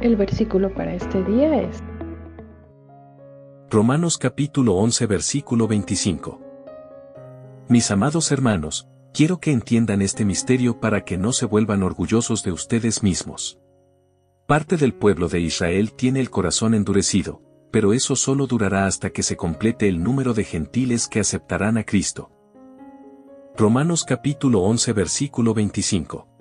El versículo para este día es Romanos capítulo 11 versículo 25. Mis amados hermanos, quiero que entiendan este misterio para que no se vuelvan orgullosos de ustedes mismos. Parte del pueblo de Israel tiene el corazón endurecido, pero eso solo durará hasta que se complete el número de gentiles que aceptarán a Cristo. Romanos capítulo 11 versículo 25.